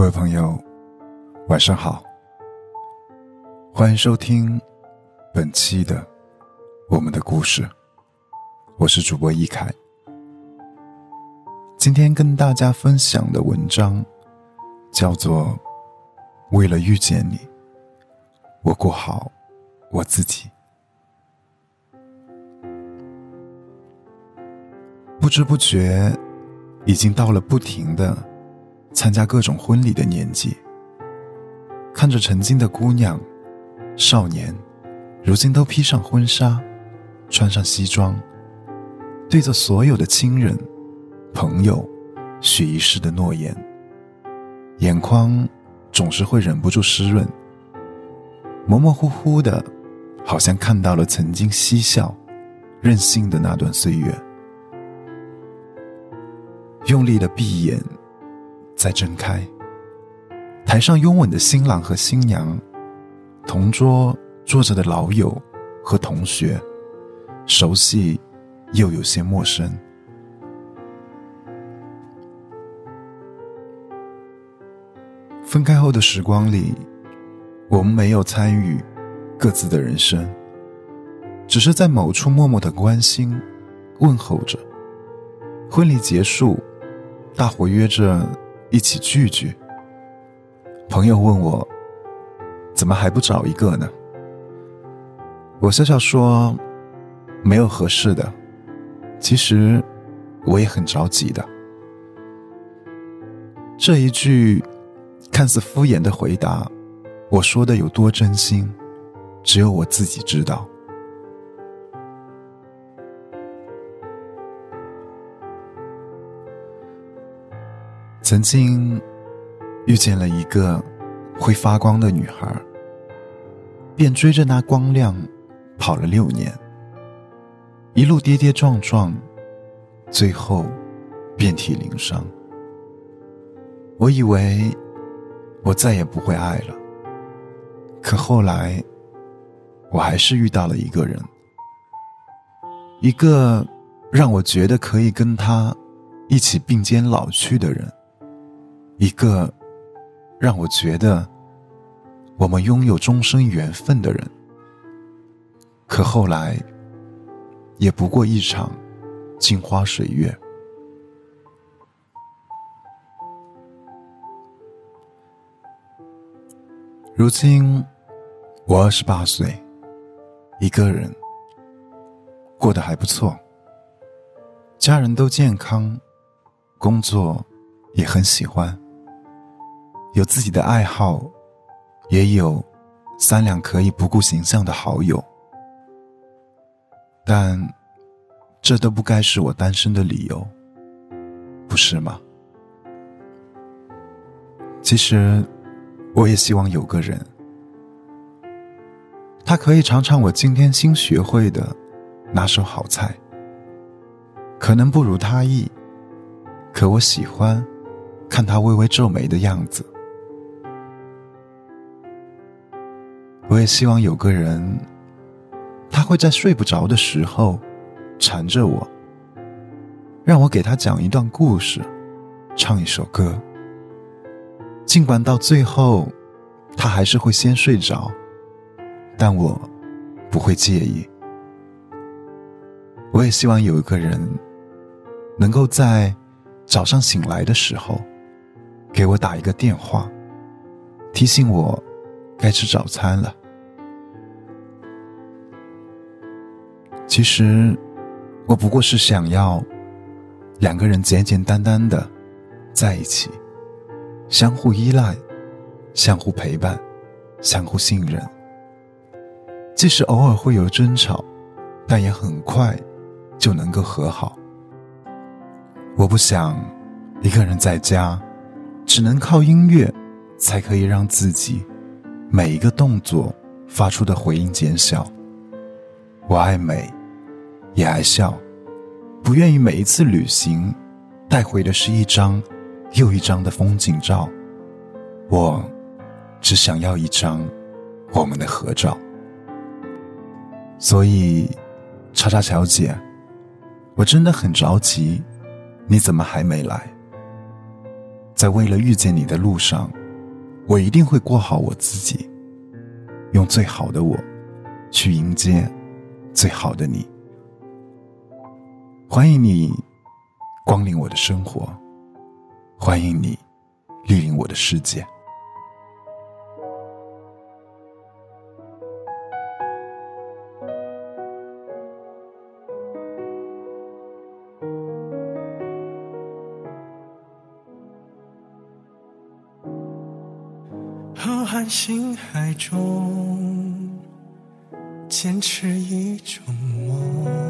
各位朋友，晚上好，欢迎收听本期的我们的故事。我是主播易凯，今天跟大家分享的文章叫做《为了遇见你，我过好我自己》。不知不觉，已经到了不停的参加各种婚礼的年纪。看着曾经的姑娘、少年，如今都披上婚纱，穿上西装。对着所有的亲人、朋友许一世的诺言，眼眶总是会忍不住湿润，模模糊糊的，好像看到了曾经嬉笑、任性的那段岁月。用力的闭眼，再睁开，台上拥吻的新郎和新娘，同桌坐着的老友和同学，熟悉。又有些陌生。分开后的时光里，我们没有参与各自的人生，只是在某处默默的关心、问候着。婚礼结束，大伙约着一起聚聚。朋友问我：“怎么还不找一个呢？”我笑笑说：“没有合适的。”其实，我也很着急的。这一句看似敷衍的回答，我说的有多真心，只有我自己知道。曾经遇见了一个会发光的女孩，便追着那光亮跑了六年。一路跌跌撞撞，最后遍体鳞伤。我以为我再也不会爱了，可后来我还是遇到了一个人，一个让我觉得可以跟他一起并肩老去的人，一个让我觉得我们拥有终生缘分的人。可后来。也不过一场镜花水月。如今我二十八岁，一个人过得还不错，家人都健康，工作也很喜欢，有自己的爱好，也有三两可以不顾形象的好友。但，这都不该是我单身的理由，不是吗？其实，我也希望有个人，他可以尝尝我今天新学会的拿手好菜。可能不如他意，可我喜欢看他微微皱眉的样子。我也希望有个人。他会在睡不着的时候缠着我，让我给他讲一段故事，唱一首歌。尽管到最后，他还是会先睡着，但我不会介意。我也希望有一个人，能够在早上醒来的时候，给我打一个电话，提醒我该吃早餐了。其实，我不过是想要两个人简简单单的在一起，相互依赖，相互陪伴，相互信任。即使偶尔会有争吵，但也很快就能够和好。我不想一个人在家，只能靠音乐才可以让自己每一个动作发出的回音减小。我爱美。也爱笑，不愿意每一次旅行带回的是一张又一张的风景照，我只想要一张我们的合照。所以，叉叉小姐，我真的很着急，你怎么还没来？在为了遇见你的路上，我一定会过好我自己，用最好的我去迎接最好的你。欢迎你光临我的生活，欢迎你莅临我的世界。浩瀚星海中，坚持一种梦。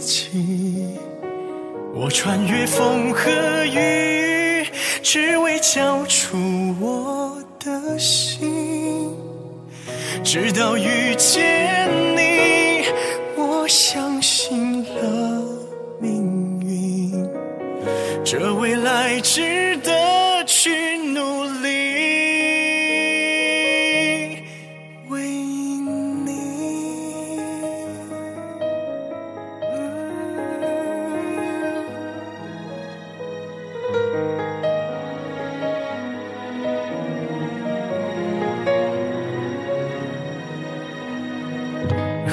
己，我穿越风和雨，只为交出我的心。直到遇见